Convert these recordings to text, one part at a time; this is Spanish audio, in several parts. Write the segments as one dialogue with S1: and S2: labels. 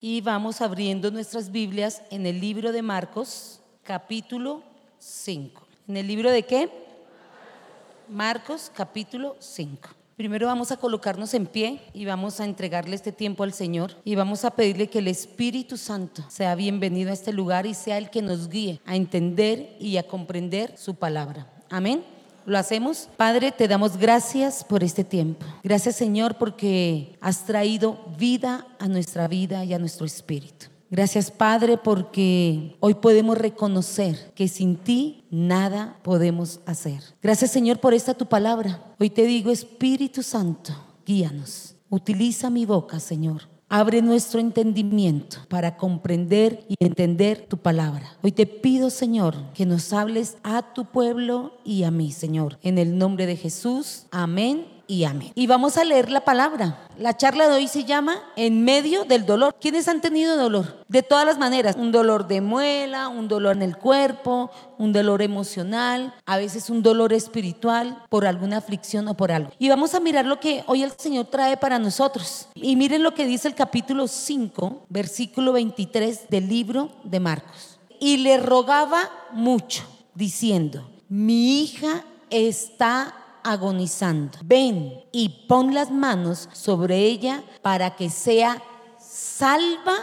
S1: y vamos abriendo nuestras Biblias en el libro de Marcos, capítulo 5. ¿En el libro de qué? Marcos, capítulo 5. Primero vamos a colocarnos en pie y vamos a entregarle este tiempo al Señor y vamos a pedirle que el Espíritu Santo sea bienvenido a este lugar y sea el que nos guíe a entender y a comprender su palabra. Amén. ¿Lo hacemos? Padre, te damos gracias por este tiempo. Gracias Señor porque has traído vida a nuestra vida y a nuestro espíritu. Gracias Padre porque hoy podemos reconocer que sin ti nada podemos hacer. Gracias Señor por esta tu palabra. Hoy te digo Espíritu Santo, guíanos. Utiliza mi boca Señor Abre nuestro entendimiento para comprender y entender tu palabra. Hoy te pido, Señor, que nos hables a tu pueblo y a mí, Señor. En el nombre de Jesús. Amén y amén. Y vamos a leer la palabra. La charla de hoy se llama En medio del dolor. ¿Quiénes han tenido dolor? De todas las maneras. Un dolor de muela, un dolor en el cuerpo, un dolor emocional, a veces un dolor espiritual por alguna aflicción o por algo. Y vamos a mirar lo que hoy el Señor trae para nosotros. Y miren lo que dice el capítulo 5, versículo 23 del libro de Marcos. Y le rogaba mucho, diciendo, mi hija está agonizando. Ven y pon las manos sobre ella para que sea salva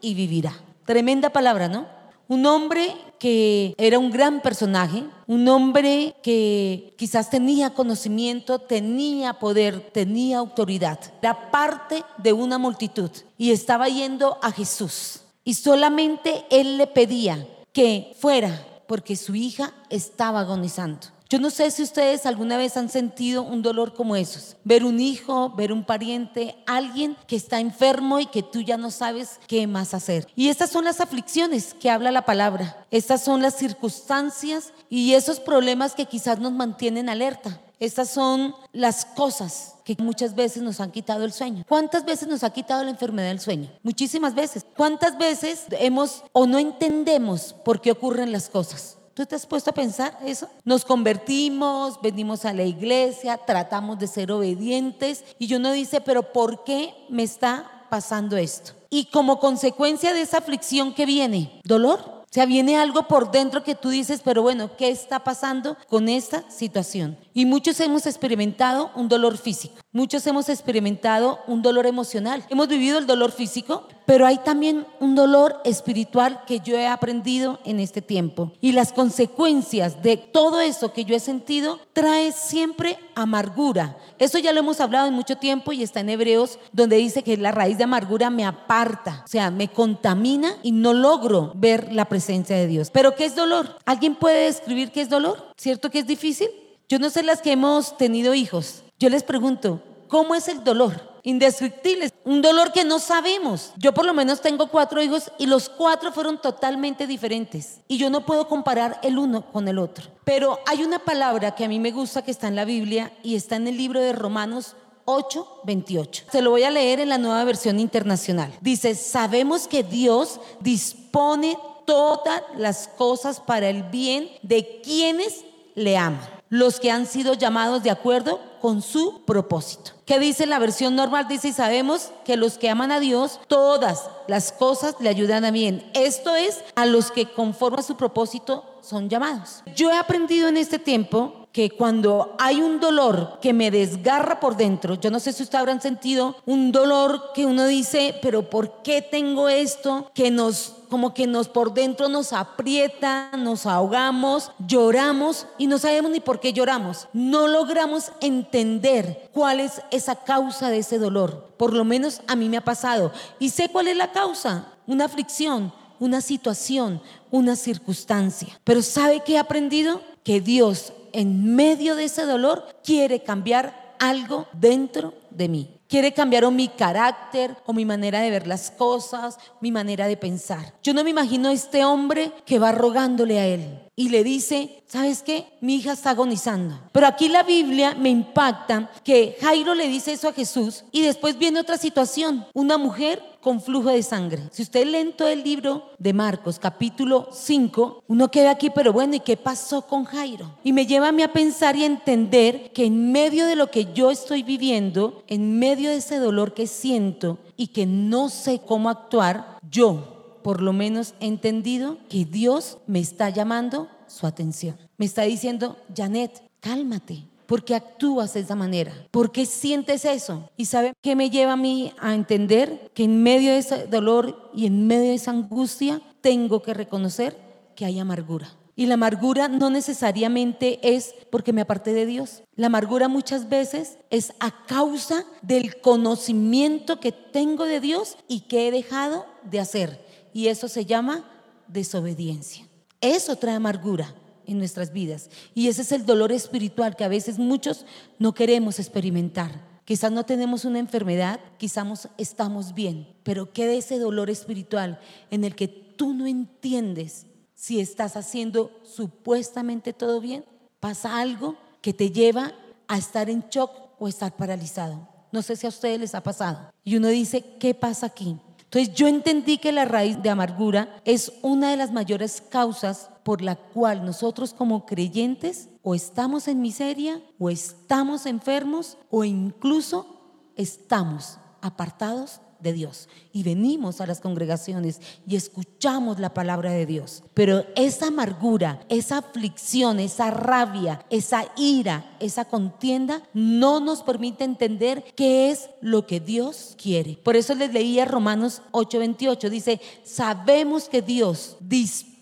S1: y vivirá. Tremenda palabra, ¿no? Un hombre que era un gran personaje, un hombre que quizás tenía conocimiento, tenía poder, tenía autoridad, era parte de una multitud y estaba yendo a Jesús. Y solamente él le pedía que fuera porque su hija estaba agonizando. Yo no sé si ustedes alguna vez han sentido un dolor como esos. Ver un hijo, ver un pariente, alguien que está enfermo y que tú ya no sabes qué más hacer. Y estas son las aflicciones que habla la palabra. Estas son las circunstancias y esos problemas que quizás nos mantienen alerta. Estas son las cosas que muchas veces nos han quitado el sueño. ¿Cuántas veces nos ha quitado la enfermedad del sueño? Muchísimas veces. ¿Cuántas veces hemos o no entendemos por qué ocurren las cosas? ¿Tú has puesto a pensar eso? Nos convertimos, venimos a la iglesia, tratamos de ser obedientes y uno dice, pero ¿por qué me está pasando esto? Y como consecuencia de esa aflicción que viene, dolor, o sea, viene algo por dentro que tú dices, pero bueno, ¿qué está pasando con esta situación? Y muchos hemos experimentado un dolor físico, muchos hemos experimentado un dolor emocional. Hemos vivido el dolor físico, pero hay también un dolor espiritual que yo he aprendido en este tiempo. Y las consecuencias de todo eso que yo he sentido trae siempre amargura. Eso ya lo hemos hablado en mucho tiempo y está en Hebreos, donde dice que la raíz de amargura me aparta, o sea, me contamina y no logro ver la presencia de Dios. Pero ¿qué es dolor? ¿Alguien puede describir qué es dolor? ¿Cierto que es difícil? Yo no sé las que hemos tenido hijos. Yo les pregunto, ¿cómo es el dolor? Indescriptibles, un dolor que no sabemos. Yo por lo menos tengo cuatro hijos y los cuatro fueron totalmente diferentes y yo no puedo comparar el uno con el otro. Pero hay una palabra que a mí me gusta que está en la Biblia y está en el libro de Romanos 8, 28. Se lo voy a leer en la nueva versión internacional. Dice, sabemos que Dios dispone todas las cosas para el bien de quienes le aman, los que han sido llamados de acuerdo con su propósito. ¿Qué dice la versión normal? Dice, y sabemos que los que aman a Dios, todas las cosas le ayudan a bien. Esto es a los que conforme a su propósito son llamados. Yo he aprendido en este tiempo que cuando hay un dolor que me desgarra por dentro, yo no sé si ustedes habrán sentido un dolor que uno dice, pero ¿por qué tengo esto? Que nos como que nos por dentro nos aprieta, nos ahogamos, lloramos y no sabemos ni por qué lloramos. No logramos entender cuál es esa causa de ese dolor. Por lo menos a mí me ha pasado. Y sé cuál es la causa, una aflicción, una situación, una circunstancia. Pero ¿sabe qué he aprendido? Que Dios en medio de ese dolor quiere cambiar algo dentro de mí. Quiere cambiar o mi carácter, o mi manera de ver las cosas, mi manera de pensar. Yo no me imagino a este hombre que va rogándole a él y le dice, ¿sabes qué? Mi hija está agonizando. Pero aquí la Biblia me impacta que Jairo le dice eso a Jesús y después viene otra situación. Una mujer con flujo de sangre. Si usted lee todo el libro de Marcos, capítulo 5, uno queda aquí, pero bueno, ¿y qué pasó con Jairo? Y me lleva a mí a pensar y a entender que en medio de lo que yo estoy viviendo, en medio de ese dolor que siento y que no sé cómo actuar, yo por lo menos he entendido que Dios me está llamando su atención. Me está diciendo, Janet, cálmate, ¿Por qué actúas de esa manera? ¿Por qué sientes eso? ¿Y sabe qué me lleva a mí a entender que en medio de ese dolor y en medio de esa angustia tengo que reconocer que hay amargura? Y la amargura no necesariamente es porque me aparté de Dios. La amargura muchas veces es a causa del conocimiento que tengo de Dios y que he dejado de hacer. Y eso se llama desobediencia. Eso trae amargura en nuestras vidas. Y ese es el dolor espiritual que a veces muchos no queremos experimentar. Quizás no tenemos una enfermedad, quizás estamos bien, pero queda ese dolor espiritual en el que tú no entiendes si estás haciendo supuestamente todo bien. Pasa algo que te lleva a estar en shock o estar paralizado. No sé si a ustedes les ha pasado. Y uno dice, ¿qué pasa aquí? Entonces yo entendí que la raíz de amargura es una de las mayores causas por la cual nosotros como creyentes o estamos en miseria o estamos enfermos o incluso estamos apartados de Dios y venimos a las congregaciones y escuchamos la palabra de Dios. Pero esa amargura, esa aflicción, esa rabia, esa ira, esa contienda no nos permite entender qué es lo que Dios quiere. Por eso les leía Romanos 8:28, dice, sabemos que Dios dispone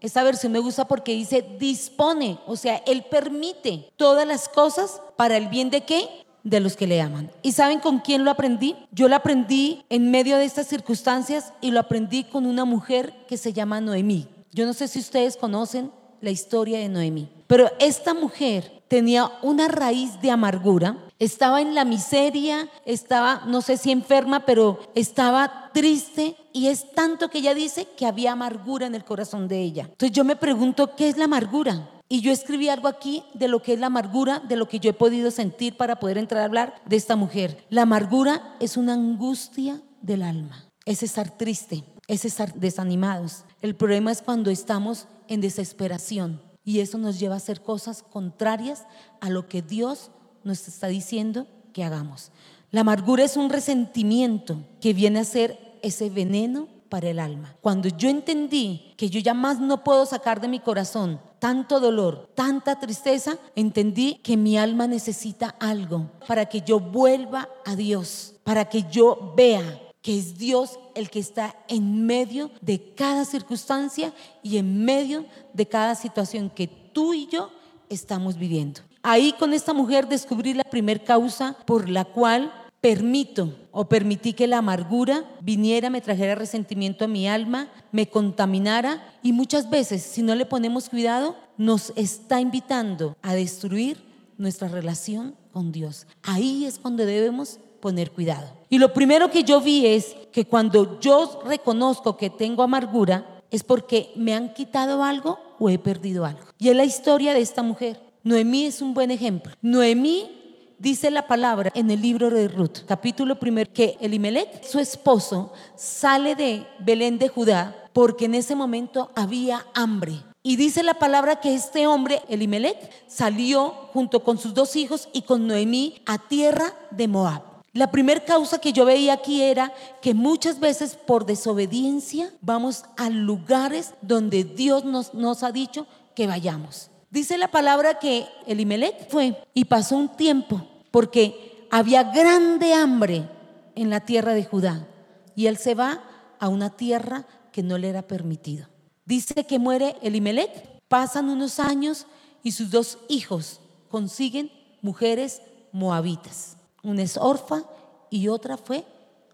S1: esta versión me gusta porque dice dispone, o sea, Él permite todas las cosas para el bien de qué? De los que le aman. ¿Y saben con quién lo aprendí? Yo lo aprendí en medio de estas circunstancias y lo aprendí con una mujer que se llama Noemí. Yo no sé si ustedes conocen la historia de Noemí, pero esta mujer tenía una raíz de amargura, estaba en la miseria, estaba, no sé si enferma, pero estaba triste y es tanto que ella dice que había amargura en el corazón de ella. Entonces yo me pregunto, ¿qué es la amargura? Y yo escribí algo aquí de lo que es la amargura, de lo que yo he podido sentir para poder entrar a hablar de esta mujer. La amargura es una angustia del alma, es estar triste, es estar desanimados. El problema es cuando estamos en desesperación y eso nos lleva a hacer cosas contrarias a lo que Dios nos está diciendo que hagamos. La amargura es un resentimiento que viene a ser ese veneno para el alma. Cuando yo entendí que yo ya más no puedo sacar de mi corazón tanto dolor, tanta tristeza, entendí que mi alma necesita algo para que yo vuelva a Dios, para que yo vea que es Dios el que está en medio de cada circunstancia y en medio de cada situación que tú y yo estamos viviendo. Ahí con esta mujer descubrí la primer causa por la cual permito o permití que la amargura viniera, me trajera resentimiento a mi alma, me contaminara y muchas veces, si no le ponemos cuidado, nos está invitando a destruir nuestra relación con Dios. Ahí es cuando debemos poner cuidado. Y lo primero que yo vi es que cuando yo reconozco que tengo amargura, es porque me han quitado algo o he perdido algo. Y es la historia de esta mujer. Noemí es un buen ejemplo. Noemí dice la palabra en el libro de Ruth, capítulo primero, que Elimelech, su esposo, sale de Belén de Judá porque en ese momento había hambre. Y dice la palabra que este hombre, Elimelech, salió junto con sus dos hijos y con Noemí a tierra de Moab. La primera causa que yo veía aquí era que muchas veces por desobediencia vamos a lugares donde Dios nos, nos ha dicho que vayamos. Dice la palabra que Elimelech fue y pasó un tiempo porque había grande hambre en la tierra de Judá y él se va a una tierra que no le era permitido. Dice que muere Elimelech, pasan unos años y sus dos hijos consiguen mujeres moabitas. Una es Orfa y otra fue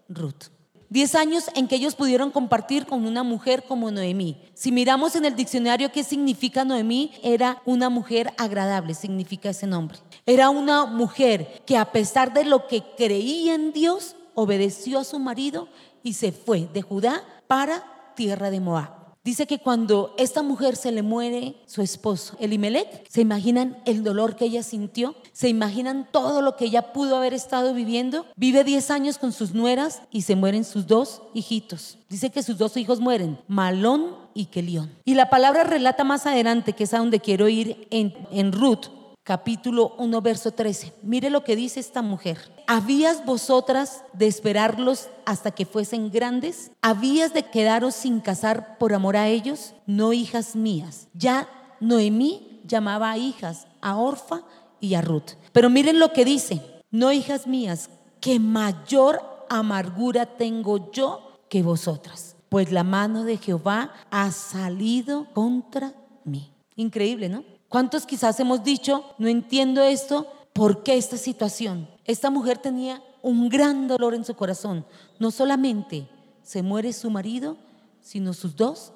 S1: Ruth. Diez años en que ellos pudieron compartir con una mujer como Noemí. Si miramos en el diccionario qué significa Noemí, era una mujer agradable, significa ese nombre. Era una mujer que a pesar de lo que creía en Dios, obedeció a su marido y se fue de Judá para tierra de Moab. Dice que cuando esta mujer se le muere su esposo, Elimelech, se imaginan el dolor que ella sintió, se imaginan todo lo que ella pudo haber estado viviendo. Vive 10 años con sus nueras y se mueren sus dos hijitos. Dice que sus dos hijos mueren, Malón y Kelión. Y la palabra relata más adelante, que es a donde quiero ir en, en Ruth, capítulo 1, verso 13. Mire lo que dice esta mujer. ¿Habías vosotras de esperarlos hasta que fuesen grandes? ¿Habías de quedaros sin casar por amor a ellos? No, hijas mías. Ya Noemí llamaba a hijas a Orfa y a Ruth. Pero miren lo que dice. No, hijas mías, que mayor amargura tengo yo que vosotras, pues la mano de Jehová ha salido contra mí. Increíble, ¿no? ¿Cuántos quizás hemos dicho, no entiendo esto, por qué esta situación? Esta mujer tenía un gran dolor en su corazón. No solamente se muere su marido, sino sus dos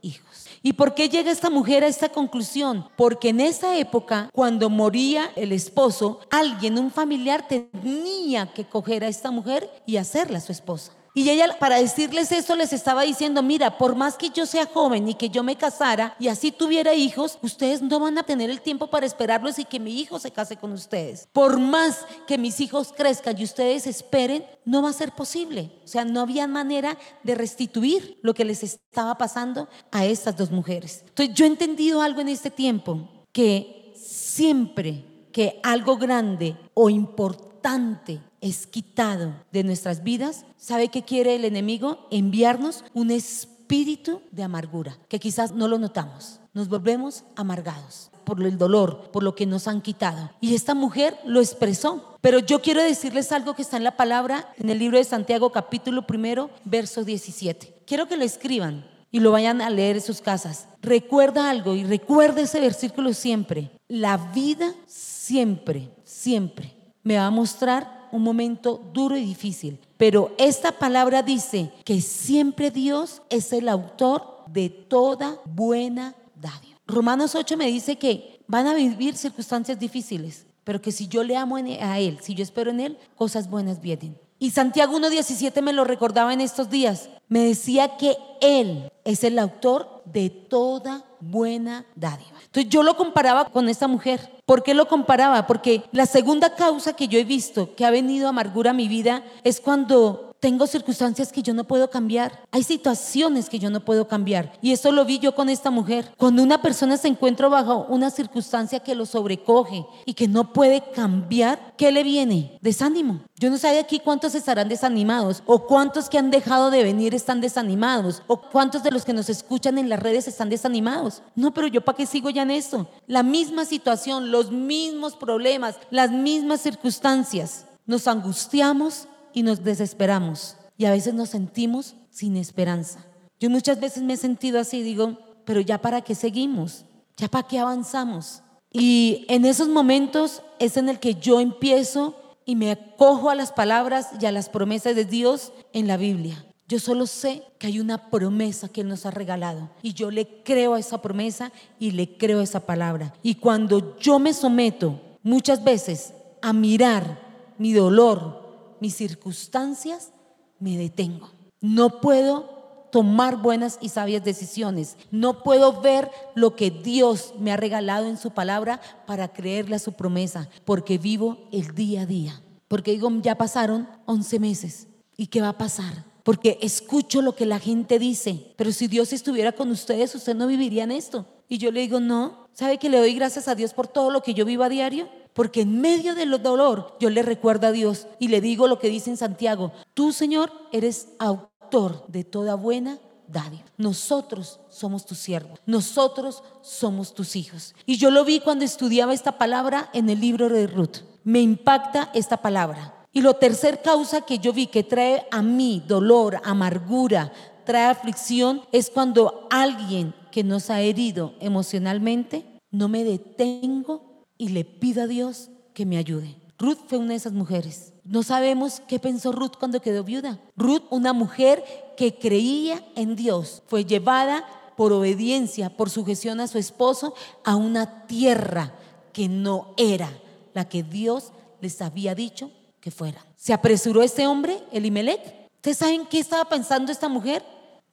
S1: hijos. ¿Y por qué llega esta mujer a esta conclusión? Porque en esa época, cuando moría el esposo, alguien, un familiar, tenía que coger a esta mujer y hacerla su esposa. Y ella para decirles eso les estaba diciendo, mira, por más que yo sea joven y que yo me casara y así tuviera hijos, ustedes no van a tener el tiempo para esperarlos y que mi hijo se case con ustedes. Por más que mis hijos crezcan y ustedes esperen, no va a ser posible. O sea, no había manera de restituir lo que les estaba pasando a estas dos mujeres. Entonces yo he entendido algo en este tiempo, que siempre que algo grande o importante es quitado de nuestras vidas, ¿sabe qué quiere el enemigo? Enviarnos un espíritu de amargura, que quizás no lo notamos. Nos volvemos amargados por el dolor, por lo que nos han quitado. Y esta mujer lo expresó. Pero yo quiero decirles algo que está en la palabra, en el libro de Santiago capítulo primero, verso 17. Quiero que lo escriban y lo vayan a leer en sus casas. Recuerda algo y recuerda ese versículo siempre. La vida siempre, siempre me va a mostrar un momento duro y difícil. Pero esta palabra dice que siempre Dios es el autor de toda buena dádiva. Romanos 8 me dice que van a vivir circunstancias difíciles, pero que si yo le amo a Él, si yo espero en Él, cosas buenas vienen. Y Santiago 1.17 me lo recordaba en estos días. Me decía que Él es el autor de toda buena dádiva. Entonces yo lo comparaba con esta mujer. ¿Por qué lo comparaba? Porque la segunda causa que yo he visto que ha venido amargura a mi vida es cuando tengo circunstancias que yo no puedo cambiar. Hay situaciones que yo no puedo cambiar. Y eso lo vi yo con esta mujer. Cuando una persona se encuentra bajo una circunstancia que lo sobrecoge y que no puede cambiar, ¿qué le viene? Desánimo. Yo no sé aquí cuántos estarán desanimados o cuántos que han dejado de venir están desanimados o cuántos de los que nos escuchan en las redes están desanimados. No, pero yo para qué sigo ya en esto. La misma situación, los mismos problemas, las mismas circunstancias. Nos angustiamos y nos desesperamos y a veces nos sentimos sin esperanza. Yo muchas veces me he sentido así, digo, pero ya para qué seguimos, ya para qué avanzamos. Y en esos momentos es en el que yo empiezo y me acojo a las palabras y a las promesas de Dios en la Biblia. Yo solo sé que hay una promesa que Él nos ha regalado y yo le creo a esa promesa y le creo a esa palabra. Y cuando yo me someto muchas veces a mirar mi dolor, mis circunstancias, me detengo. No puedo tomar buenas y sabias decisiones. No puedo ver lo que Dios me ha regalado en su palabra para creerle a su promesa, porque vivo el día a día. Porque digo, ya pasaron 11 meses. ¿Y qué va a pasar? Porque escucho lo que la gente dice, pero si Dios estuviera con ustedes, usted no viviría en esto. Y yo le digo, no, ¿sabe que le doy gracias a Dios por todo lo que yo vivo a diario? Porque en medio del dolor yo le recuerdo a Dios y le digo lo que dice en Santiago. Tú, Señor, eres autor de toda buena dádiva. Nosotros somos tus siervos. Nosotros somos tus hijos. Y yo lo vi cuando estudiaba esta palabra en el libro de Ruth. Me impacta esta palabra. Y lo tercer causa que yo vi que trae a mí dolor, amargura, trae aflicción, es cuando alguien que nos ha herido emocionalmente, no me detengo y le pido a Dios que me ayude. Ruth fue una de esas mujeres. No sabemos qué pensó Ruth cuando quedó viuda. Ruth, una mujer que creía en Dios, fue llevada por obediencia, por sujeción a su esposo, a una tierra que no era la que Dios les había dicho que fuera. Se apresuró este hombre, Elimelech. ¿Ustedes saben qué estaba pensando esta mujer?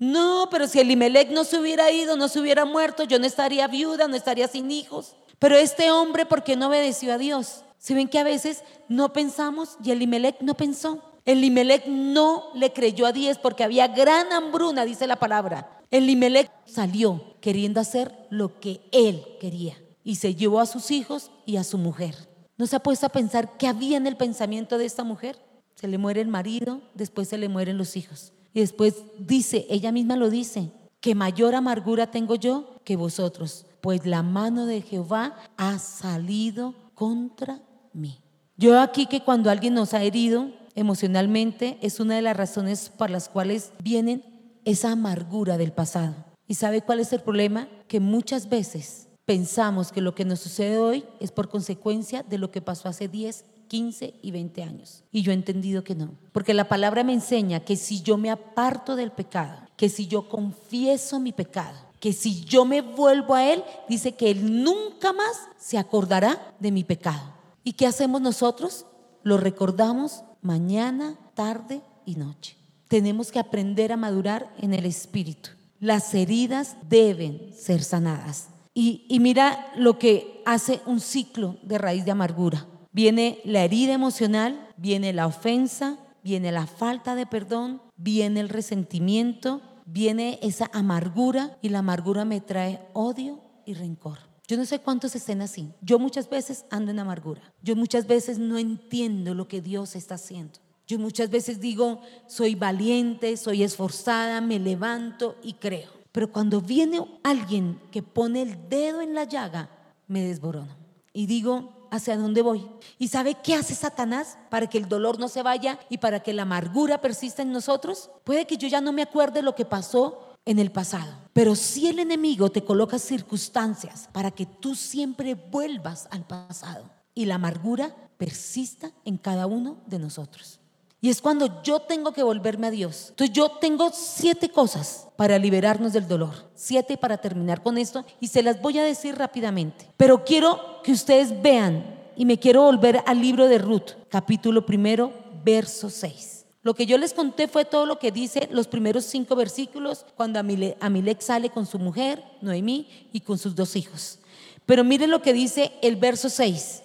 S1: No, pero si Elimelech no se hubiera ido, no se hubiera muerto, yo no estaría viuda, no estaría sin hijos. Pero este hombre, ¿por qué no obedeció a Dios? Si ven que a veces no pensamos y Elimelech no pensó. Elimelech no le creyó a Dios porque había gran hambruna, dice la palabra. Elimelech salió queriendo hacer lo que él quería y se llevó a sus hijos y a su mujer. ¿No se ha puesto a pensar qué había en el pensamiento de esta mujer? Se le muere el marido, después se le mueren los hijos. Y después dice, ella misma lo dice, que mayor amargura tengo yo que vosotros, pues la mano de Jehová ha salido contra mí. Yo aquí que cuando alguien nos ha herido emocionalmente es una de las razones por las cuales vienen esa amargura del pasado. ¿Y sabe cuál es el problema? Que muchas veces pensamos que lo que nos sucede hoy es por consecuencia de lo que pasó hace 10, 15 y 20 años. Y yo he entendido que no. Porque la palabra me enseña que si yo me aparto del pecado, que si yo confieso mi pecado, que si yo me vuelvo a Él, dice que Él nunca más se acordará de mi pecado. ¿Y qué hacemos nosotros? Lo recordamos mañana, tarde y noche. Tenemos que aprender a madurar en el Espíritu. Las heridas deben ser sanadas. Y, y mira lo que hace un ciclo de raíz de amargura. Viene la herida emocional, viene la ofensa, viene la falta de perdón, viene el resentimiento, viene esa amargura y la amargura me trae odio y rencor. Yo no sé cuántos estén así. Yo muchas veces ando en amargura. Yo muchas veces no entiendo lo que Dios está haciendo. Yo muchas veces digo, soy valiente, soy esforzada, me levanto y creo. Pero cuando viene alguien que pone el dedo en la llaga, me desborono. Y digo, hacia dónde voy. ¿Y sabe qué hace Satanás para que el dolor no se vaya y para que la amargura persista en nosotros? Puede que yo ya no me acuerde lo que pasó en el pasado, pero si el enemigo te coloca circunstancias para que tú siempre vuelvas al pasado y la amargura persista en cada uno de nosotros. Y es cuando yo tengo que volverme a Dios. Entonces yo tengo siete cosas para liberarnos del dolor. Siete para terminar con esto y se las voy a decir rápidamente. Pero quiero que ustedes vean y me quiero volver al libro de Ruth, capítulo primero, verso 6. Lo que yo les conté fue todo lo que dice los primeros cinco versículos cuando Amilek sale con su mujer, Noemí, y con sus dos hijos. Pero miren lo que dice el verso 6.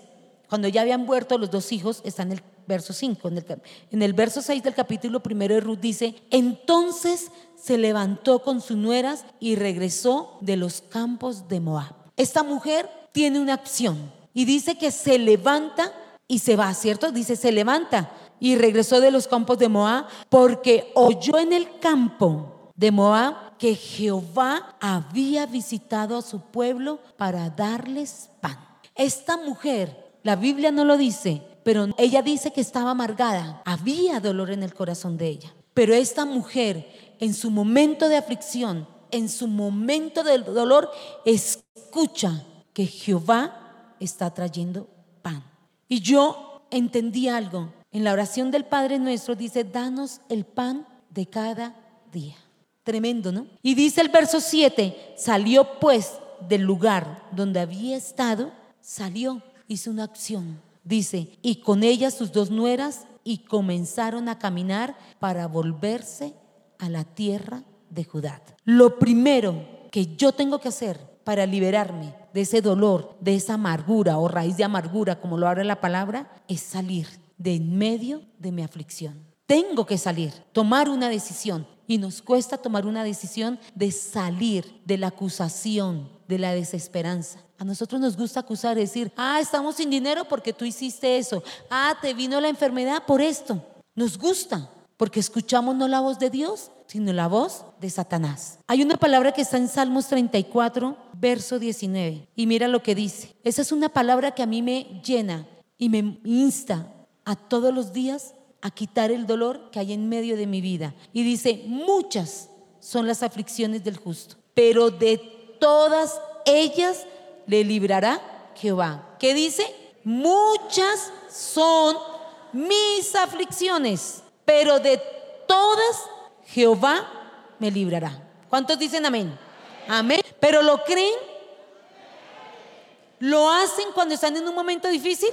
S1: Cuando ya habían muerto los dos hijos, está en el verso 5. En el, verso 6 del capítulo primero de Ruth dice, entonces se levantó con sus nueras y regresó de los campos de Moab. Esta mujer tiene una acción y dice que se levanta y se va, ¿cierto? Dice, se levanta y regresó de los campos de Moab porque oyó en el campo de Moab que Jehová había visitado a su pueblo para darles pan. Esta mujer, la Biblia no lo dice, pero ella dice que estaba amargada. Había dolor en el corazón de ella. Pero esta mujer, en su momento de aflicción, en su momento de dolor, escucha que Jehová está trayendo pan. Y yo entendí algo. En la oración del Padre nuestro dice, danos el pan de cada día. Tremendo, ¿no? Y dice el verso 7, salió pues del lugar donde había estado, salió, hizo una acción Dice, y con ella sus dos nueras y comenzaron a caminar para volverse a la tierra de Judá. Lo primero que yo tengo que hacer para liberarme de ese dolor, de esa amargura o raíz de amargura, como lo habla la palabra, es salir de en medio de mi aflicción. Tengo que salir, tomar una decisión. Y nos cuesta tomar una decisión de salir de la acusación, de la desesperanza. A nosotros nos gusta acusar, decir, ah, estamos sin dinero porque tú hiciste eso. Ah, te vino la enfermedad por esto. Nos gusta porque escuchamos no la voz de Dios, sino la voz de Satanás. Hay una palabra que está en Salmos 34, verso 19. Y mira lo que dice. Esa es una palabra que a mí me llena y me insta a todos los días a quitar el dolor que hay en medio de mi vida. Y dice, muchas son las aflicciones del justo, pero de todas ellas le librará Jehová. ¿Qué dice? Muchas son mis aflicciones, pero de todas Jehová me librará. ¿Cuántos dicen amén? Amén. ¿Pero lo creen? ¿Lo hacen cuando están en un momento difícil?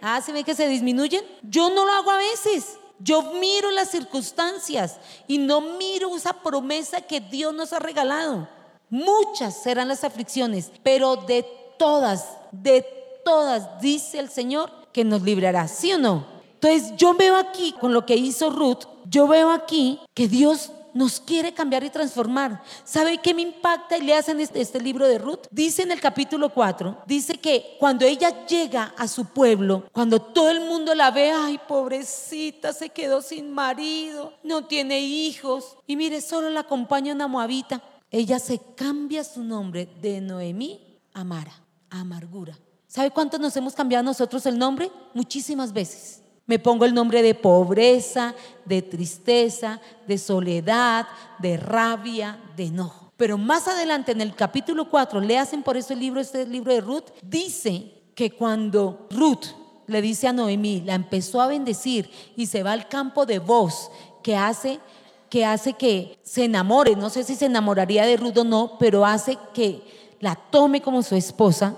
S1: Ah, ¿se ve que se disminuyen? Yo no lo hago a veces. Yo miro las circunstancias y no miro esa promesa que Dios nos ha regalado. Muchas serán las aflicciones, pero de todas, de todas, dice el Señor, que nos librará, ¿sí o no? Entonces yo veo aquí, con lo que hizo Ruth, yo veo aquí que Dios nos quiere cambiar y transformar. ¿Sabe qué me impacta y le hacen este, este, libro de Ruth? Dice en el capítulo 4, dice que cuando ella llega a su pueblo, cuando todo el mundo la ve, ay, pobrecita, se quedó sin marido, no tiene hijos, y mire, solo la acompaña una moabita. Ella se cambia su nombre de Noemí a Mara, amargura. ¿Sabe cuántos nos hemos cambiado nosotros el nombre? Muchísimas veces. Me pongo el nombre de pobreza, de tristeza, de soledad, de rabia, de enojo. Pero más adelante en el capítulo 4, le hacen por eso el libro, este libro de Ruth, dice que cuando Ruth le dice a Noemí, la empezó a bendecir y se va al campo de voz que hace que hace que se enamore, no sé si se enamoraría de Ruth o no, pero hace que la tome como su esposa,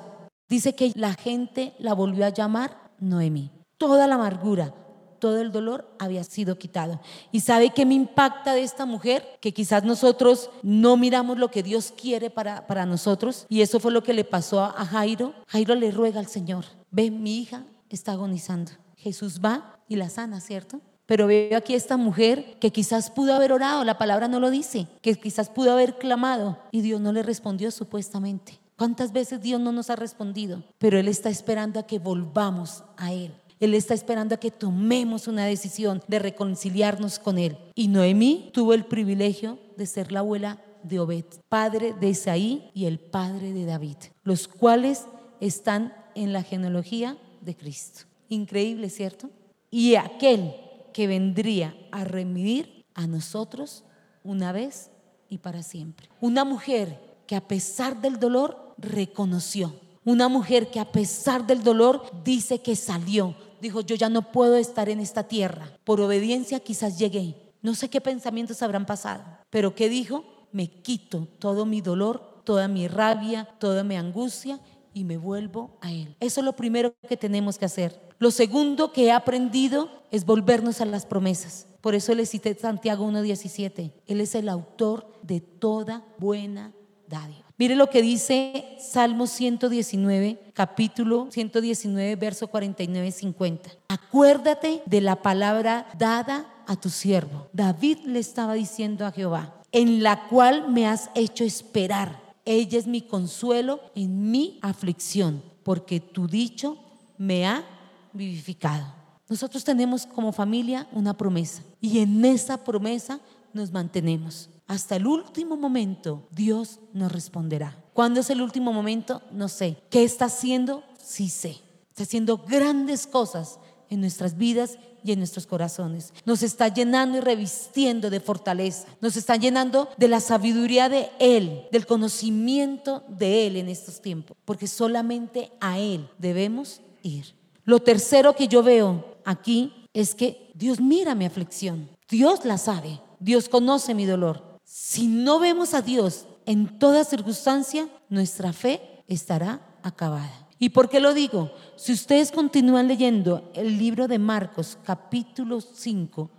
S1: dice que la gente la volvió a llamar Noemí toda la amargura, todo el dolor había sido quitado. ¿Y sabe qué me impacta de esta mujer? Que quizás nosotros no miramos lo que Dios quiere para, para nosotros. Y eso fue lo que le pasó a Jairo. Jairo le ruega al Señor, ve, mi hija está agonizando. Jesús va y la sana, ¿cierto? Pero veo aquí esta mujer que quizás pudo haber orado, la palabra no lo dice, que quizás pudo haber clamado y Dios no le respondió supuestamente. ¿Cuántas veces Dios no nos ha respondido? Pero Él está esperando a que volvamos a Él. Él está esperando a que tomemos una decisión de reconciliarnos con Él. Y Noemí tuvo el privilegio de ser la abuela de Obed, padre de Isaí y el padre de David, los cuales están en la genealogía de Cristo. Increíble, ¿cierto? Y aquel que vendría a remitir a nosotros una vez y para siempre. Una mujer que a pesar del dolor reconoció. Una mujer que a pesar del dolor dice que salió, dijo, yo ya no puedo estar en esta tierra. Por obediencia quizás llegué. No sé qué pensamientos habrán pasado, pero ¿qué dijo? Me quito todo mi dolor, toda mi rabia, toda mi angustia y me vuelvo a Él. Eso es lo primero que tenemos que hacer. Lo segundo que he aprendido es volvernos a las promesas. Por eso le cité Santiago 1.17. Él es el autor de toda buena dádiva. Mire lo que dice Salmo 119, capítulo 119, verso 49 50. Acuérdate de la palabra dada a tu siervo. David le estaba diciendo a Jehová, en la cual me has hecho esperar. Ella es mi consuelo en mi aflicción, porque tu dicho me ha vivificado. Nosotros tenemos como familia una promesa y en esa promesa nos mantenemos hasta el último momento, Dios nos responderá. ¿Cuándo es el último momento? No sé. ¿Qué está haciendo? Sí sé. Está haciendo grandes cosas en nuestras vidas y en nuestros corazones. Nos está llenando y revistiendo de fortaleza. Nos está llenando de la sabiduría de Él, del conocimiento de Él en estos tiempos. Porque solamente a Él debemos ir. Lo tercero que yo veo aquí es que Dios mira mi aflicción. Dios la sabe. Dios conoce mi dolor. Si no vemos a Dios en toda circunstancia, nuestra fe estará acabada. ¿Y por qué lo digo? Si ustedes continúan leyendo el libro de Marcos capítulo 5,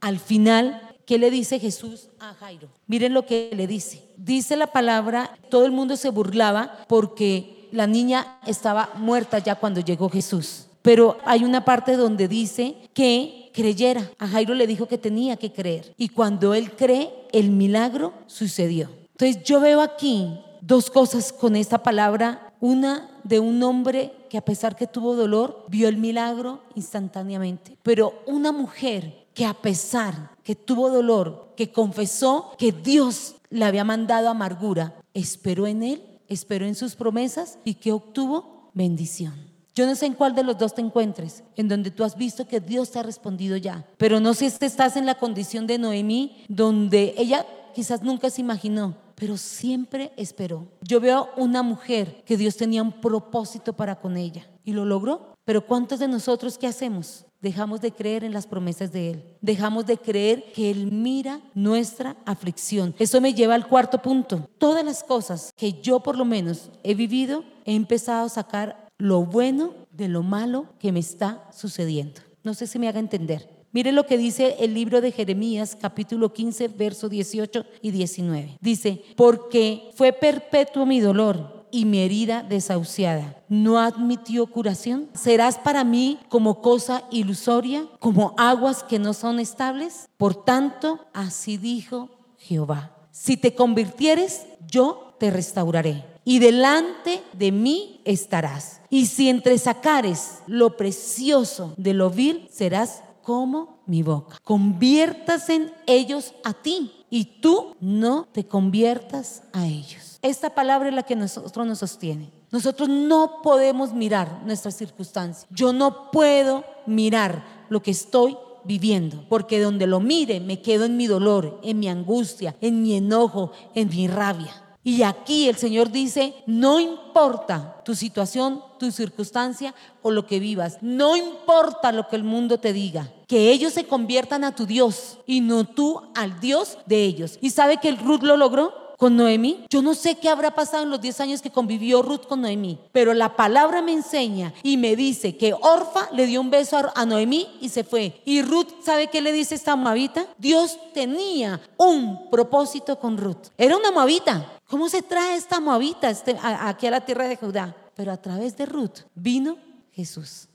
S1: al final, ¿qué le dice Jesús a Jairo? Miren lo que le dice. Dice la palabra, todo el mundo se burlaba porque la niña estaba muerta ya cuando llegó Jesús. Pero hay una parte donde dice que creyera. A Jairo le dijo que tenía que creer. Y cuando él cree, el milagro sucedió. Entonces yo veo aquí dos cosas con esta palabra. Una de un hombre que a pesar que tuvo dolor, vio el milagro instantáneamente. Pero una mujer que a pesar que tuvo dolor, que confesó que Dios le había mandado amargura, esperó en él, esperó en sus promesas y que obtuvo bendición. Yo no sé en cuál de los dos te encuentres, en donde tú has visto que Dios te ha respondido ya. Pero no sé si estás en la condición de Noemí, donde ella quizás nunca se imaginó, pero siempre esperó. Yo veo una mujer que Dios tenía un propósito para con ella y lo logró. Pero ¿cuántos de nosotros qué hacemos? Dejamos de creer en las promesas de Él. Dejamos de creer que Él mira nuestra aflicción. Eso me lleva al cuarto punto. Todas las cosas que yo por lo menos he vivido, he empezado a sacar lo bueno de lo malo que me está sucediendo. No sé si me haga entender. Mire lo que dice el libro de Jeremías, capítulo 15, verso 18 y 19. Dice, porque fue perpetuo mi dolor y mi herida desahuciada. ¿No admitió curación? ¿Serás para mí como cosa ilusoria, como aguas que no son estables? Por tanto, así dijo Jehová. Si te convirtieres, yo te restauraré y delante de mí estarás. Y si entresacares lo precioso de lo vil, serás como mi boca. Conviértase en ellos a ti y tú no te conviertas a ellos. Esta palabra es la que nosotros nos sostiene. Nosotros no podemos mirar nuestras circunstancias. Yo no puedo mirar lo que estoy viviendo, porque donde lo mire me quedo en mi dolor, en mi angustia, en mi enojo, en mi rabia. Y aquí el Señor dice, no importa tu situación, tu circunstancia o lo que vivas, no importa lo que el mundo te diga, que ellos se conviertan a tu Dios y no tú al Dios de ellos. ¿Y sabe que Ruth lo logró? con Noemí. Yo no sé qué habrá pasado en los 10 años que convivió Ruth con Noemí, pero la palabra me enseña y me dice que Orfa le dio un beso a, Noemí y se fue. Y Ruth, ¿sabe qué le dice esta moabita? Dios tenía un propósito con Ruth. Era una moabita. ¿Cómo se trae esta moabita este, aquí a la tierra de Judá? Pero a través de Ruth vino Jesús.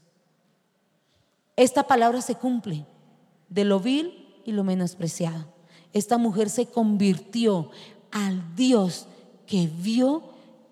S1: Esta palabra se cumple de lo vil y lo menospreciado. Esta mujer se convirtió al Dios que vio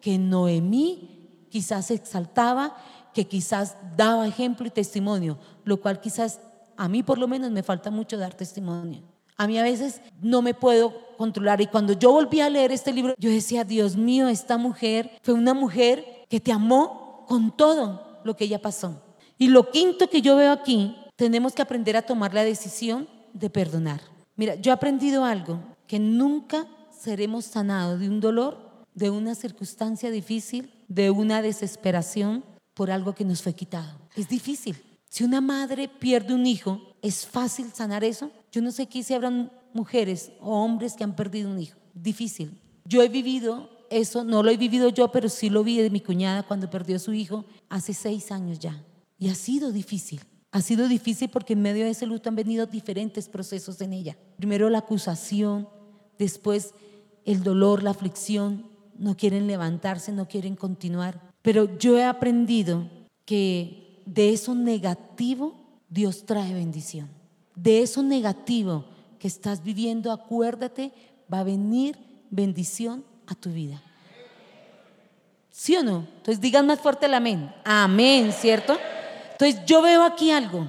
S1: que Noemí quizás exaltaba, que quizás daba ejemplo y testimonio, lo cual quizás a mí por lo menos me falta mucho dar testimonio. A mí a veces no me puedo controlar y cuando yo volví a leer este libro, yo decía, Dios mío, esta mujer fue una mujer que te amó con todo lo que ella pasó. Y lo quinto que yo veo aquí, tenemos que aprender a tomar la decisión de perdonar. Mira, yo he aprendido algo, que nunca seremos sanados de un dolor, de una circunstancia difícil, de una desesperación por algo que nos fue quitado. Es difícil. Si una madre pierde un hijo, ¿es fácil sanar eso? Yo no sé qué habrán mujeres o hombres que han perdido un hijo. Difícil. Yo he vivido eso, no lo he vivido yo, pero sí lo vi de mi cuñada cuando perdió a su hijo hace seis años ya. Y ha sido difícil. Ha sido difícil porque en medio de ese luto han venido diferentes procesos en ella. Primero la acusación, después el dolor, la aflicción, no quieren levantarse, no quieren continuar. Pero yo he aprendido que de eso negativo Dios trae bendición. De eso negativo que estás viviendo, acuérdate, va a venir bendición a tu vida. ¿Sí o no? Entonces digan más fuerte el amén. Amén, ¿cierto? Entonces yo veo aquí algo,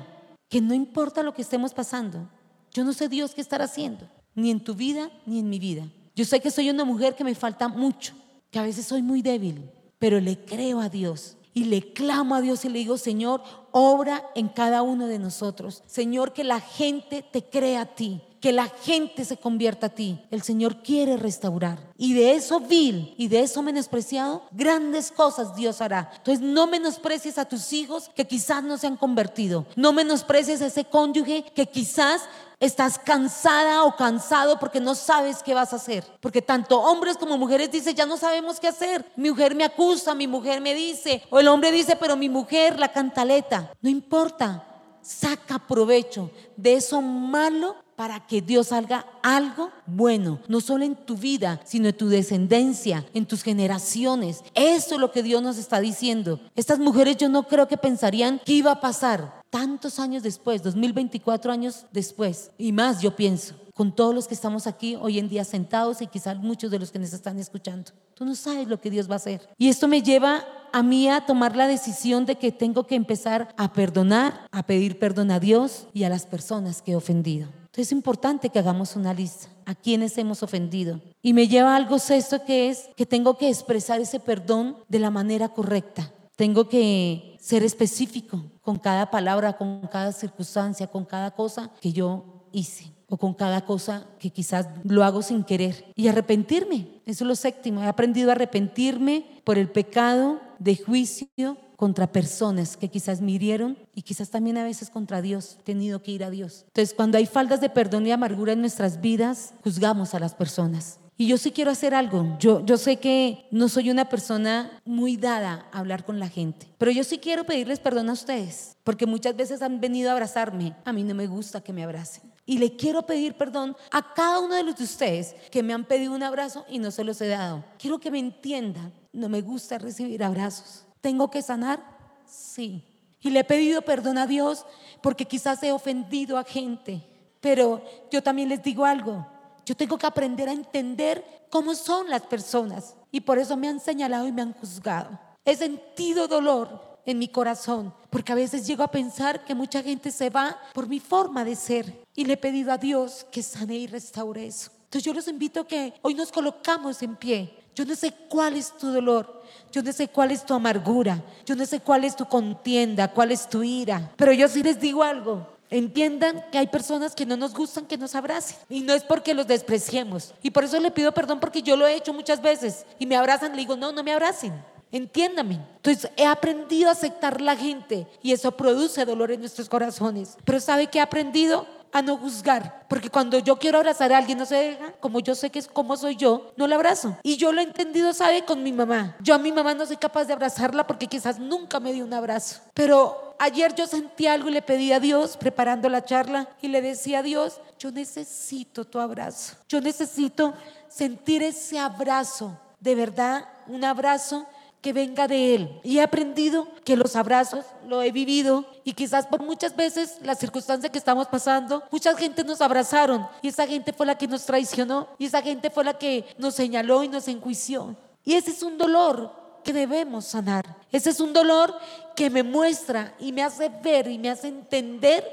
S1: que no importa lo que estemos pasando, yo no sé Dios qué estar haciendo, ni en tu vida ni en mi vida. Yo sé que soy una mujer que me falta mucho, que a veces soy muy débil, pero le creo a Dios y le clamo a Dios y le digo, Señor, obra en cada uno de nosotros. Señor, que la gente te crea a ti, que la gente se convierta a ti. El Señor quiere restaurar. Y de eso vil y de eso menospreciado, grandes cosas Dios hará. Entonces no menosprecies a tus hijos que quizás no se han convertido. No menosprecies a ese cónyuge que quizás estás cansada o cansado porque no sabes qué vas a hacer. Porque tanto hombres como mujeres dicen, ya no sabemos qué hacer. Mi mujer me acusa, mi mujer me dice, o el hombre dice, pero mi mujer, la cantaleta. No importa, saca provecho de eso malo para que Dios haga algo bueno, no solo en tu vida, sino en tu descendencia, en tus generaciones. Eso es lo que Dios nos está diciendo. Estas mujeres yo no creo que pensarían que iba a pasar tantos años después, 2024 años después, y más yo pienso, con todos los que estamos aquí hoy en día sentados y quizás muchos de los que nos están escuchando. Tú no sabes lo que Dios va a hacer. Y esto me lleva a mí a tomar la decisión de que tengo que empezar a perdonar, a pedir perdón a Dios y a las personas que he ofendido. Entonces es importante que hagamos una lista a quienes hemos ofendido. Y me lleva a algo sexto que es que tengo que expresar ese perdón de la manera correcta. Tengo que ser específico con cada palabra, con cada circunstancia, con cada cosa que yo hice o con cada cosa que quizás lo hago sin querer. Y arrepentirme, eso es lo séptimo. He aprendido a arrepentirme por el pecado de juicio contra personas que quizás me hirieron y quizás también a veces contra Dios, he tenido que ir a Dios. Entonces, cuando hay faltas de perdón y amargura en nuestras vidas, juzgamos a las personas. Y yo sí quiero hacer algo. Yo, yo sé que no soy una persona muy dada a hablar con la gente, pero yo sí quiero pedirles perdón a ustedes, porque muchas veces han venido a abrazarme. A mí no me gusta que me abracen. Y le quiero pedir perdón a cada uno de los de ustedes que me han pedido un abrazo y no se los he dado. Quiero que me entiendan. No me gusta recibir abrazos. ¿Tengo que sanar? Sí. Y le he pedido perdón a Dios porque quizás he ofendido a gente. Pero yo también les digo algo. Yo tengo que aprender a entender cómo son las personas. Y por eso me han señalado y me han juzgado. He sentido dolor en mi corazón, porque a veces llego a pensar que mucha gente se va por mi forma de ser. Y le he pedido a Dios que sane y restaure eso. Entonces yo los invito a que hoy nos colocamos en pie. Yo no sé cuál es tu dolor, yo no sé cuál es tu amargura, yo no sé cuál es tu contienda, cuál es tu ira, pero yo sí les digo algo, Entiendan que hay personas que no nos gustan que nos abracen. Y no es porque los despreciemos. Y por eso le pido perdón porque yo lo he hecho muchas veces. Y me abrazan, le digo, no, no me abracen. Entiéndame. Entonces he aprendido a aceptar la gente y eso produce dolor en nuestros corazones. Pero ¿sabe qué he aprendido? A no juzgar, porque cuando yo quiero abrazar a alguien no se deja, como yo sé que es como soy yo, no la abrazo. Y yo lo he entendido, ¿sabe? Con mi mamá. Yo a mi mamá no soy capaz de abrazarla porque quizás nunca me dio un abrazo. Pero ayer yo sentí algo y le pedí a Dios, preparando la charla, y le decía a Dios, yo necesito tu abrazo. Yo necesito sentir ese abrazo, de verdad, un abrazo que venga de Él. Y he aprendido que los abrazos lo he vivido y quizás por muchas veces la circunstancia que estamos pasando, mucha gente nos abrazaron y esa gente fue la que nos traicionó y esa gente fue la que nos señaló y nos enjuició. Y ese es un dolor que debemos sanar. Ese es un dolor que me muestra y me hace ver y me hace entender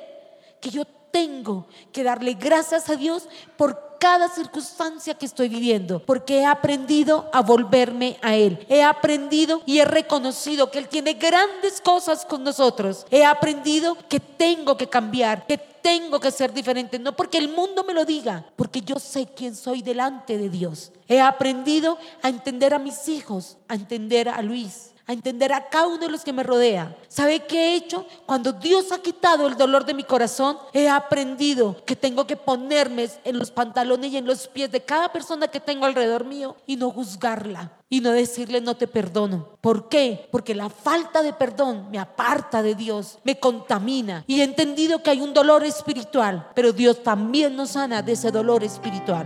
S1: que yo tengo que darle gracias a Dios por cada circunstancia que estoy viviendo, porque he aprendido a volverme a Él. He aprendido y he reconocido que Él tiene grandes cosas con nosotros. He aprendido que tengo que cambiar, que tengo que ser diferente, no porque el mundo me lo diga, porque yo sé quién soy delante de Dios. He aprendido a entender a mis hijos, a entender a Luis, a entender a cada uno de los que me rodea. ¿Sabe qué he hecho? Cuando Dios ha quitado el dolor de mi corazón, he aprendido que tengo que ponerme en los pantalones y en los pies de cada persona que tengo alrededor mío y no juzgarla y no decirle no te perdono. ¿Por qué? Porque la falta de perdón me aparta de Dios, me contamina. Y he entendido que hay un dolor espiritual, pero Dios también nos sana de ese dolor espiritual.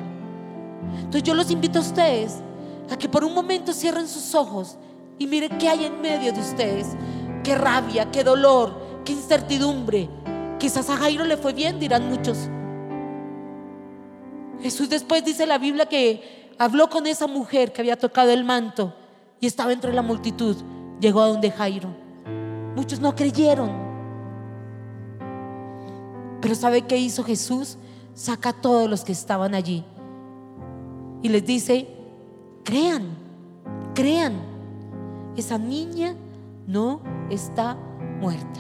S1: Entonces yo los invito a ustedes a que por un momento cierren sus ojos y mire qué hay en medio de ustedes. Qué rabia, qué dolor, qué incertidumbre. Quizás a Jairo le fue bien, dirán muchos. Jesús después dice la Biblia que habló con esa mujer que había tocado el manto y estaba entre la multitud. Llegó a donde Jairo. Muchos no creyeron. Pero ¿sabe qué hizo Jesús? Saca a todos los que estaban allí y les dice, crean, crean esa niña no está muerta.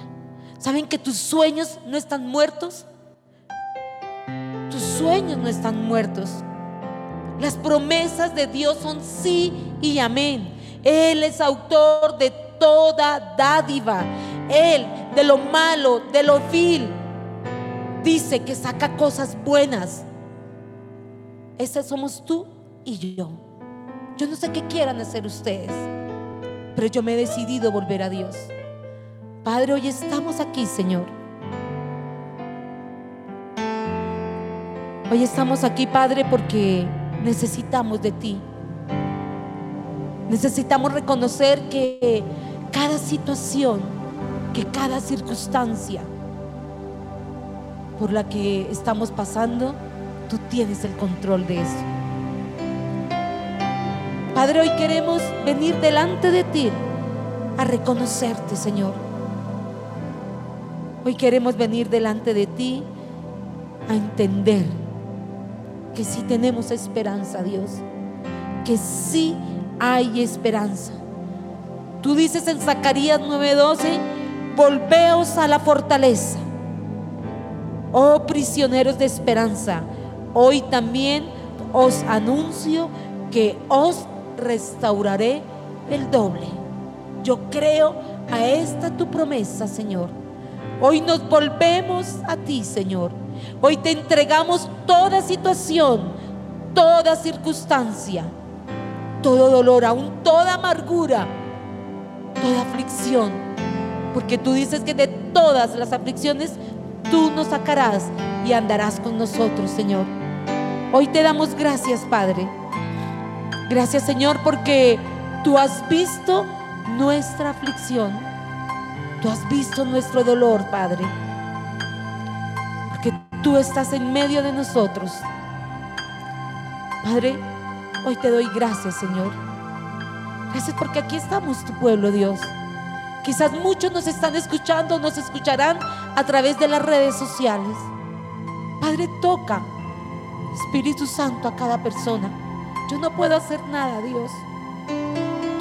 S1: ¿Saben que tus sueños no están muertos? Tus sueños no están muertos. Las promesas de Dios son sí y amén. Él es autor de toda dádiva. Él, de lo malo, de lo vil, dice que saca cosas buenas. Ese somos tú y yo. Yo no sé qué quieran hacer ustedes pero yo me he decidido volver a Dios. Padre, hoy estamos aquí, Señor. Hoy estamos aquí, Padre, porque necesitamos de ti. Necesitamos reconocer que cada situación, que cada circunstancia por la que estamos pasando, tú tienes el control de eso. Padre, hoy queremos venir delante de ti a reconocerte, Señor. Hoy queremos venir delante de ti a entender que sí tenemos esperanza, Dios. Que sí hay esperanza. Tú dices en Zacarías 9:12, volveos a la fortaleza. Oh prisioneros de esperanza, hoy también os anuncio que os restauraré el doble. Yo creo a esta tu promesa, Señor. Hoy nos volvemos a ti, Señor. Hoy te entregamos toda situación,
S2: toda circunstancia, todo dolor, aún toda amargura, toda aflicción. Porque tú dices que de todas las aflicciones tú nos sacarás y andarás con nosotros, Señor. Hoy te damos gracias, Padre. Gracias, Señor, porque tú has visto nuestra aflicción. Tú has visto nuestro dolor, Padre. Porque tú estás en medio de nosotros. Padre, hoy te doy gracias, Señor. Gracias porque aquí estamos, tu pueblo, Dios. Quizás muchos nos están escuchando, nos escucharán a través de las redes sociales. Padre, toca, Espíritu Santo, a cada persona. Yo no puedo hacer nada, Dios.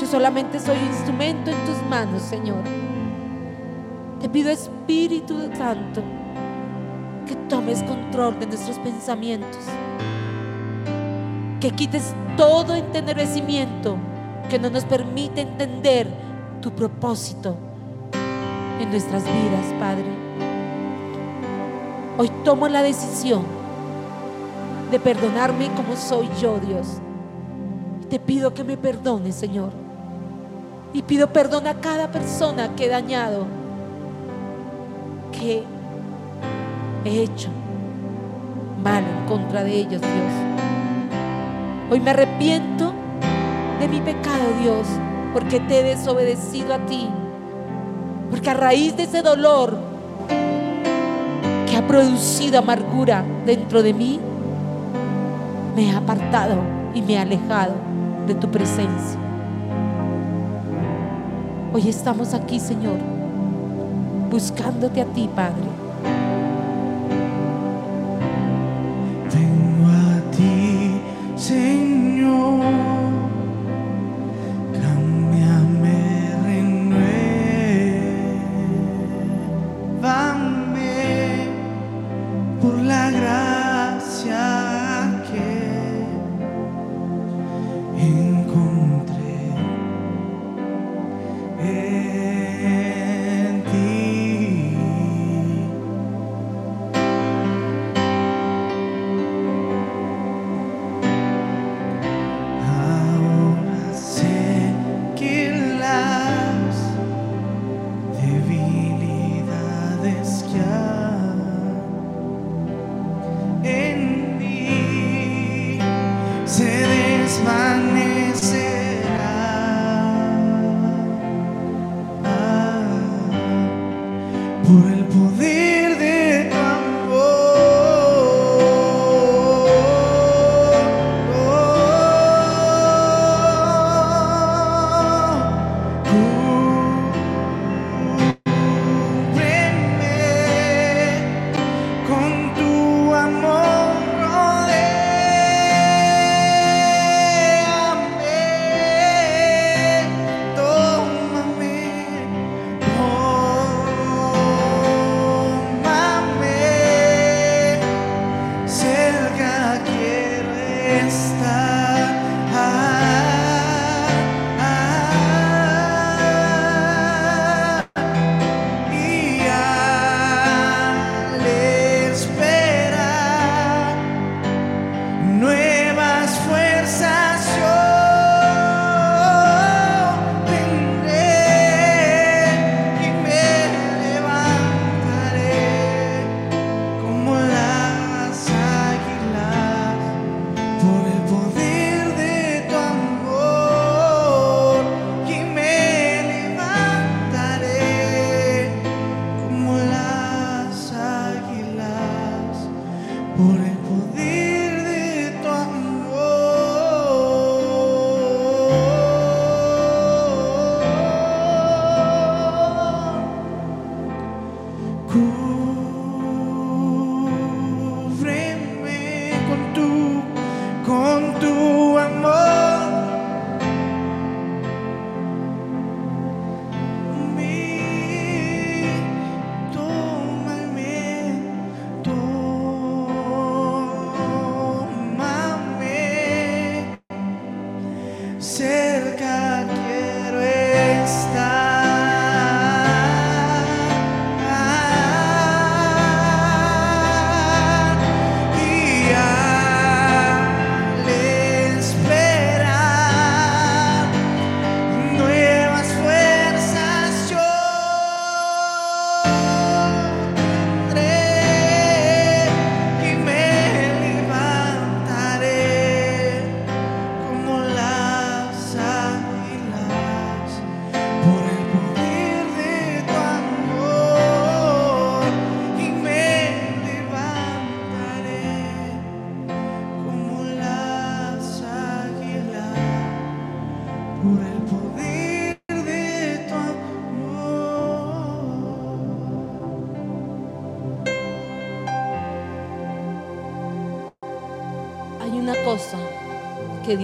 S2: Yo solamente soy instrumento en tus manos, Señor. Te pido, Espíritu Santo, que tomes control de nuestros pensamientos que quites todo entenebrecimiento que no nos permite entender tu propósito en nuestras vidas, Padre. Hoy tomo la decisión de perdonarme como soy yo, Dios. Te pido que me perdones, Señor. Y pido perdón a cada persona que he dañado, que he hecho mal en contra de ellos, Dios. Hoy me arrepiento de mi pecado, Dios, porque te he desobedecido a ti. Porque a raíz de ese dolor que ha producido amargura dentro de mí, me he apartado y me he alejado de tu presencia. Hoy estamos aquí, Señor, buscándote a ti, Padre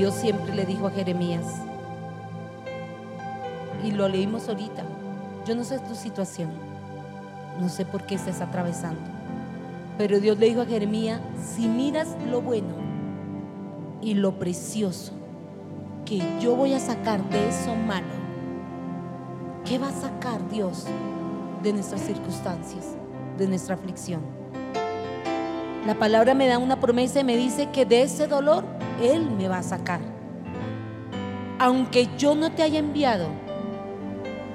S1: Dios siempre le dijo a Jeremías. Y lo leímos ahorita. Yo no sé tu situación. No sé por qué estás atravesando. Pero Dios le dijo a Jeremías, si miras lo bueno y lo precioso que yo voy a sacar de eso malo, ¿qué va a sacar Dios de nuestras circunstancias, de nuestra aflicción? La palabra me da una promesa y me dice que de ese dolor Él me va a sacar. Aunque yo no te haya enviado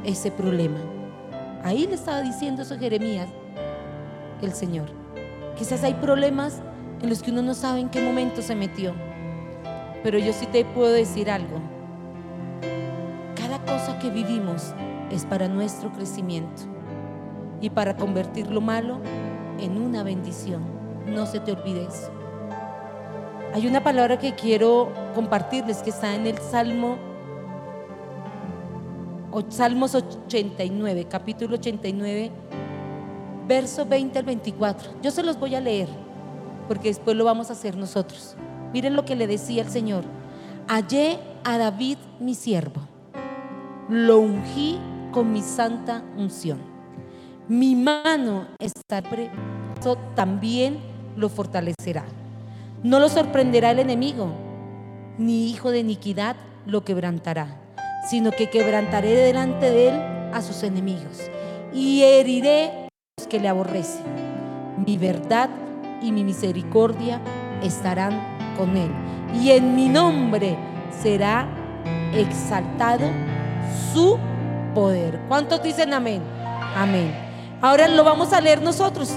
S1: ese problema. Ahí le estaba diciendo eso Jeremías, el Señor. Quizás hay problemas en los que uno no sabe en qué momento se metió. Pero yo sí te puedo decir algo. Cada cosa que vivimos es para nuestro crecimiento y para convertir lo malo en una bendición. No se te olvide eso. Hay una palabra que quiero compartirles que está en el Salmo Salmos 89, capítulo 89, verso 20 al 24. Yo se los voy a leer porque después lo vamos a hacer nosotros. Miren lo que le decía el Señor. Hallé a David mi siervo, lo ungí con mi santa unción. Mi mano está pre- eso también lo fortalecerá. No lo sorprenderá el enemigo, ni hijo de iniquidad lo quebrantará, sino que quebrantaré delante de él a sus enemigos y heriré a los que le aborrecen. Mi verdad y mi misericordia estarán con él, y en mi nombre será exaltado su poder. ¿Cuántos dicen amén? Amén. Ahora lo vamos a leer nosotros,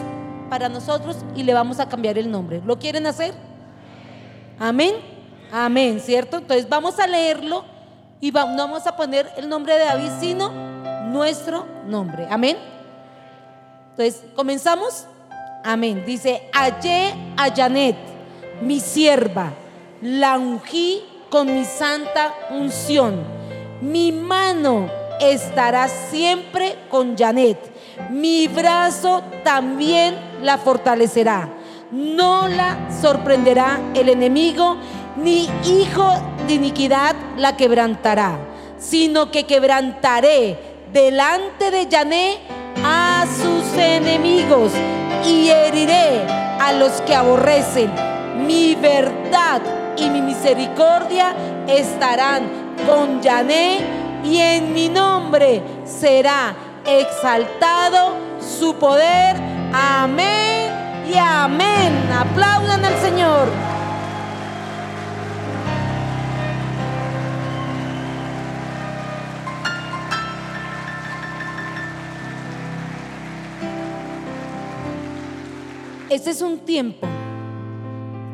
S1: para nosotros, y le vamos a cambiar el nombre. ¿Lo quieren hacer? Amén. Amén, ¿cierto? Entonces vamos a leerlo y vamos a poner el nombre de David, sino nuestro nombre. Amén. Entonces, comenzamos. Amén. Dice, hallé a Janet, mi sierva, la ungí con mi santa unción. Mi mano estará siempre con Janet. Mi brazo también la fortalecerá. No la sorprenderá el enemigo, ni hijo de iniquidad la quebrantará, sino que quebrantaré delante de Janet a sus enemigos y heriré a los que aborrecen. Mi verdad y mi misericordia estarán con Jané y en mi nombre será exaltado su poder. Amén y amén. Aplaudan al Señor. Este es un tiempo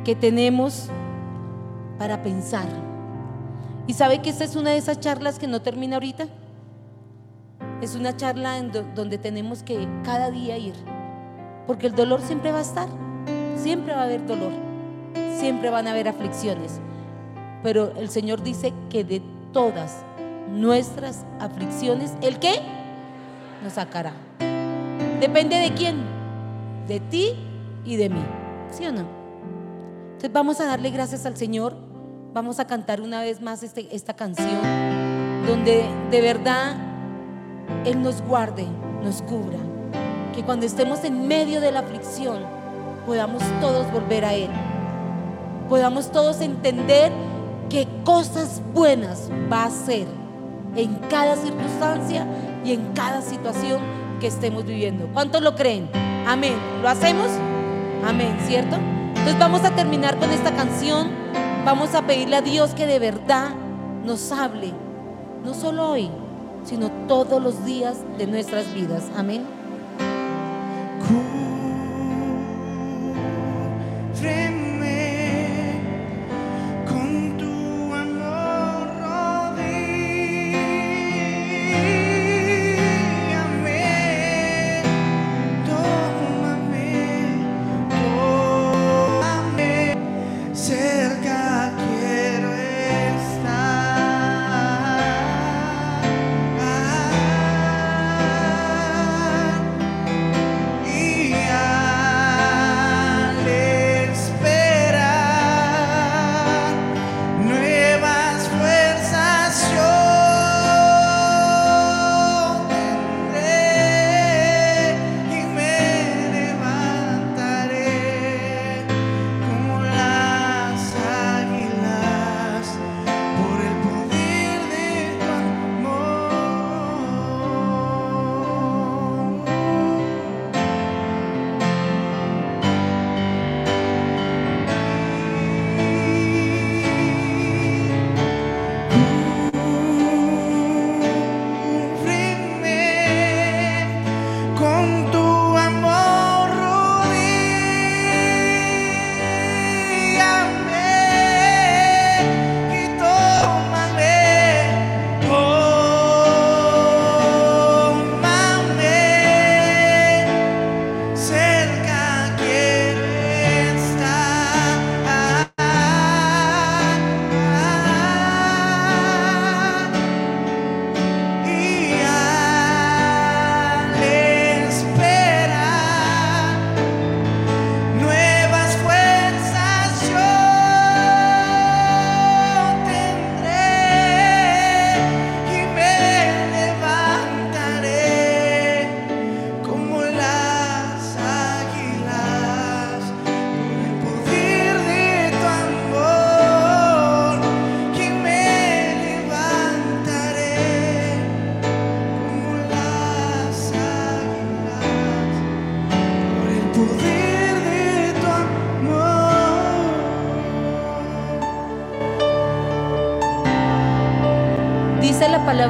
S1: que tenemos para pensar. ¿Y sabe que esta es una de esas charlas que no termina ahorita? Es una charla en do- donde tenemos que cada día ir. Porque el dolor siempre va a estar. Siempre va a haber dolor. Siempre van a haber aflicciones. Pero el Señor dice que de todas nuestras aflicciones, ¿el qué? Nos sacará. Depende de quién. De ti y de mí. ¿Sí o no? Entonces vamos a darle gracias al Señor. Vamos a cantar una vez más este- esta canción donde de verdad Él nos guarde, nos cubra. Que cuando estemos en medio de la aflicción podamos todos volver a Él. Podamos todos entender que cosas buenas va a hacer en cada circunstancia y en cada situación que estemos viviendo. ¿Cuántos lo creen? Amén. ¿Lo hacemos? Amén, ¿cierto? Entonces vamos a terminar con esta canción. Vamos a pedirle a Dios que de verdad nos hable, no solo hoy, sino todos los días de nuestras vidas. Amén. dream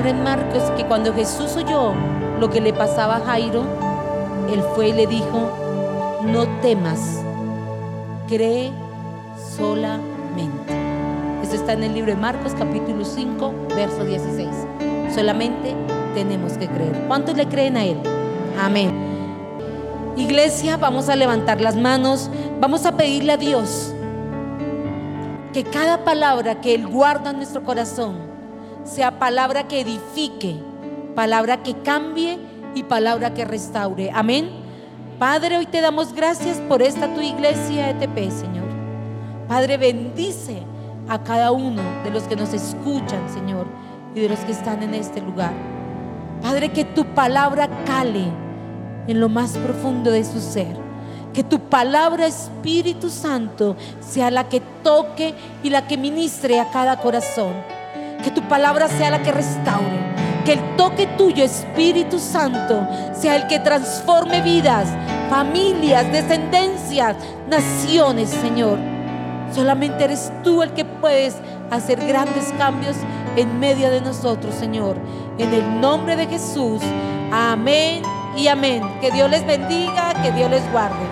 S1: palabra en Marcos que cuando Jesús oyó lo que le pasaba a Jairo, él fue y le dijo, no temas, cree solamente. Eso está en el libro de Marcos capítulo 5, verso 16. Solamente tenemos que creer. ¿Cuántos le creen a Él? Amén. Iglesia, vamos a levantar las manos, vamos a pedirle a Dios que cada palabra que Él guarda en nuestro corazón sea palabra que edifique, palabra que cambie y palabra que restaure. Amén. Padre, hoy te damos gracias por esta tu iglesia ETP, Señor. Padre, bendice a cada uno de los que nos escuchan, Señor, y de los que están en este lugar. Padre, que tu palabra cale en lo más profundo de su ser. Que tu palabra, Espíritu Santo, sea la que toque y la que ministre a cada corazón. Que tu palabra sea la que restaure. Que el toque tuyo, Espíritu Santo, sea el que transforme vidas, familias, descendencias, naciones, Señor. Solamente eres tú el que puedes hacer grandes cambios en medio de nosotros, Señor. En el nombre de Jesús. Amén y amén. Que Dios les bendiga, que Dios les guarde.